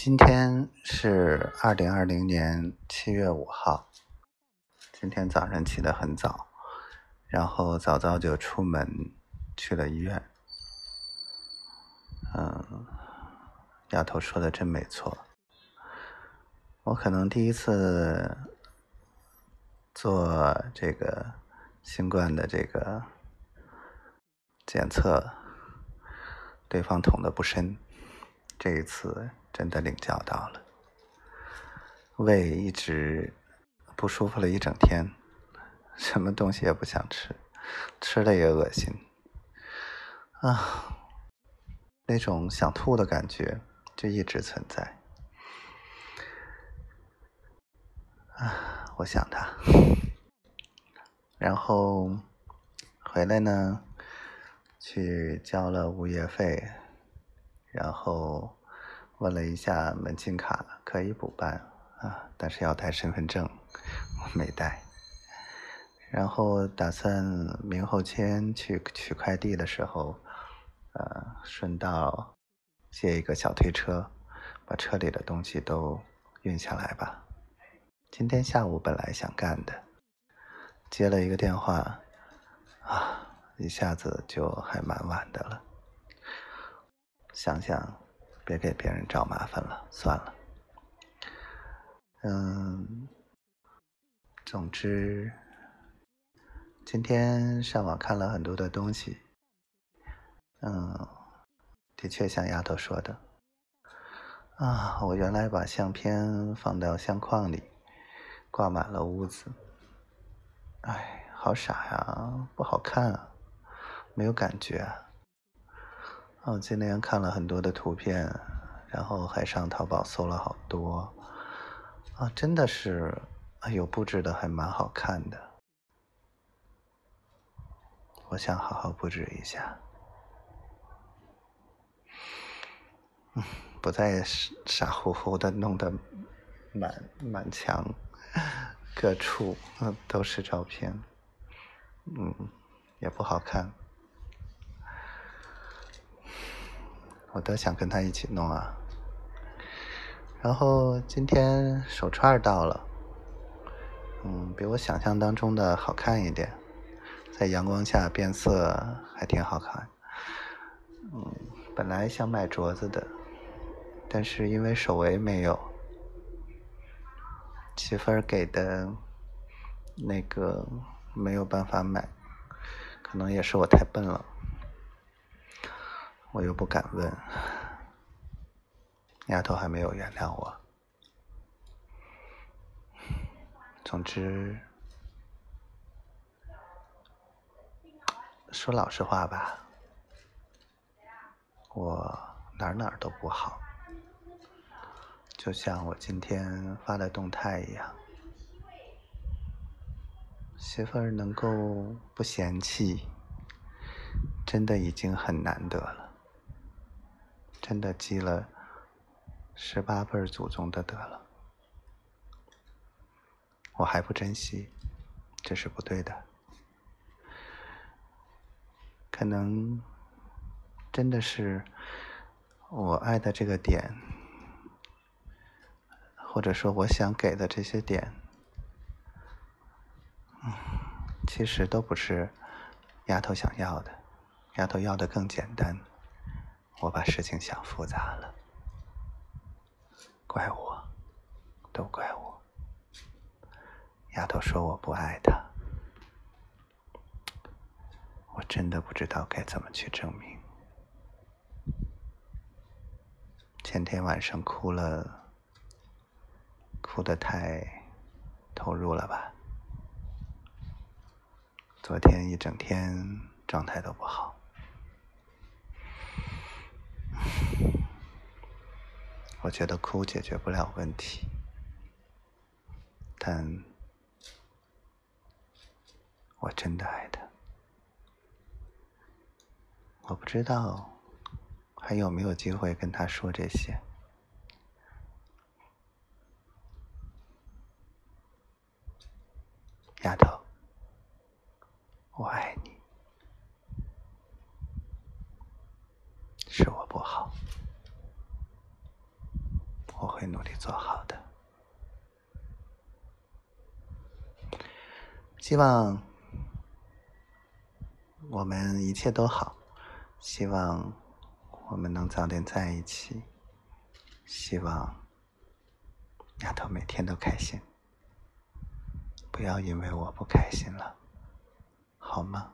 今天是二零二零年七月五号。今天早上起得很早，然后早早就出门去了医院。嗯，丫头说的真没错。我可能第一次做这个新冠的这个检测，对方捅的不深。这一次真的领教到了，胃一直不舒服了一整天，什么东西也不想吃，吃了也恶心，啊，那种想吐的感觉就一直存在，啊，我想他，然后回来呢，去交了物业费。然后问了一下门禁卡可以补办啊，但是要带身份证，我没带。然后打算明后天去取快递的时候，呃，顺道借一个小推车，把车里的东西都运下来吧。今天下午本来想干的，接了一个电话，啊，一下子就还蛮晚的了。想想，别给别人找麻烦了，算了。嗯，总之，今天上网看了很多的东西。嗯，的确像丫头说的，啊，我原来把相片放到相框里，挂满了屋子。哎，好傻呀，不好看啊，没有感觉。我今天看了很多的图片，然后还上淘宝搜了好多，啊，真的是，哎呦，布置的还蛮好看的。我想好好布置一下，不再傻乎乎的弄得满满墙各处都是照片，嗯，也不好看。我都想跟他一起弄啊，然后今天手串到了，嗯，比我想象当中的好看一点，在阳光下变色还挺好看，嗯，本来想买镯子的，但是因为手围没有，媳妇儿给的那个没有办法买，可能也是我太笨了。我又不敢问，丫头还没有原谅我。总之，说老实话吧，我哪哪都不好，就像我今天发的动态一样，媳妇儿能够不嫌弃，真的已经很难得了。真的积了十八辈祖宗的德了，我还不珍惜，这是不对的。可能真的是我爱的这个点，或者说我想给的这些点，嗯，其实都不是丫头想要的，丫头要的更简单。我把事情想复杂了，怪我，都怪我。丫头说我不爱她，我真的不知道该怎么去证明。前天晚上哭了，哭得太投入了吧？昨天一整天状态都不好。我觉得哭解决不了问题，但我真的爱他。我不知道还有没有机会跟他说这些，丫头，我爱你。是我不好，我好的。希望我们一切都好，希望我们能早点在一起，希望丫头每天都开心，不要因为我不开心了，好吗？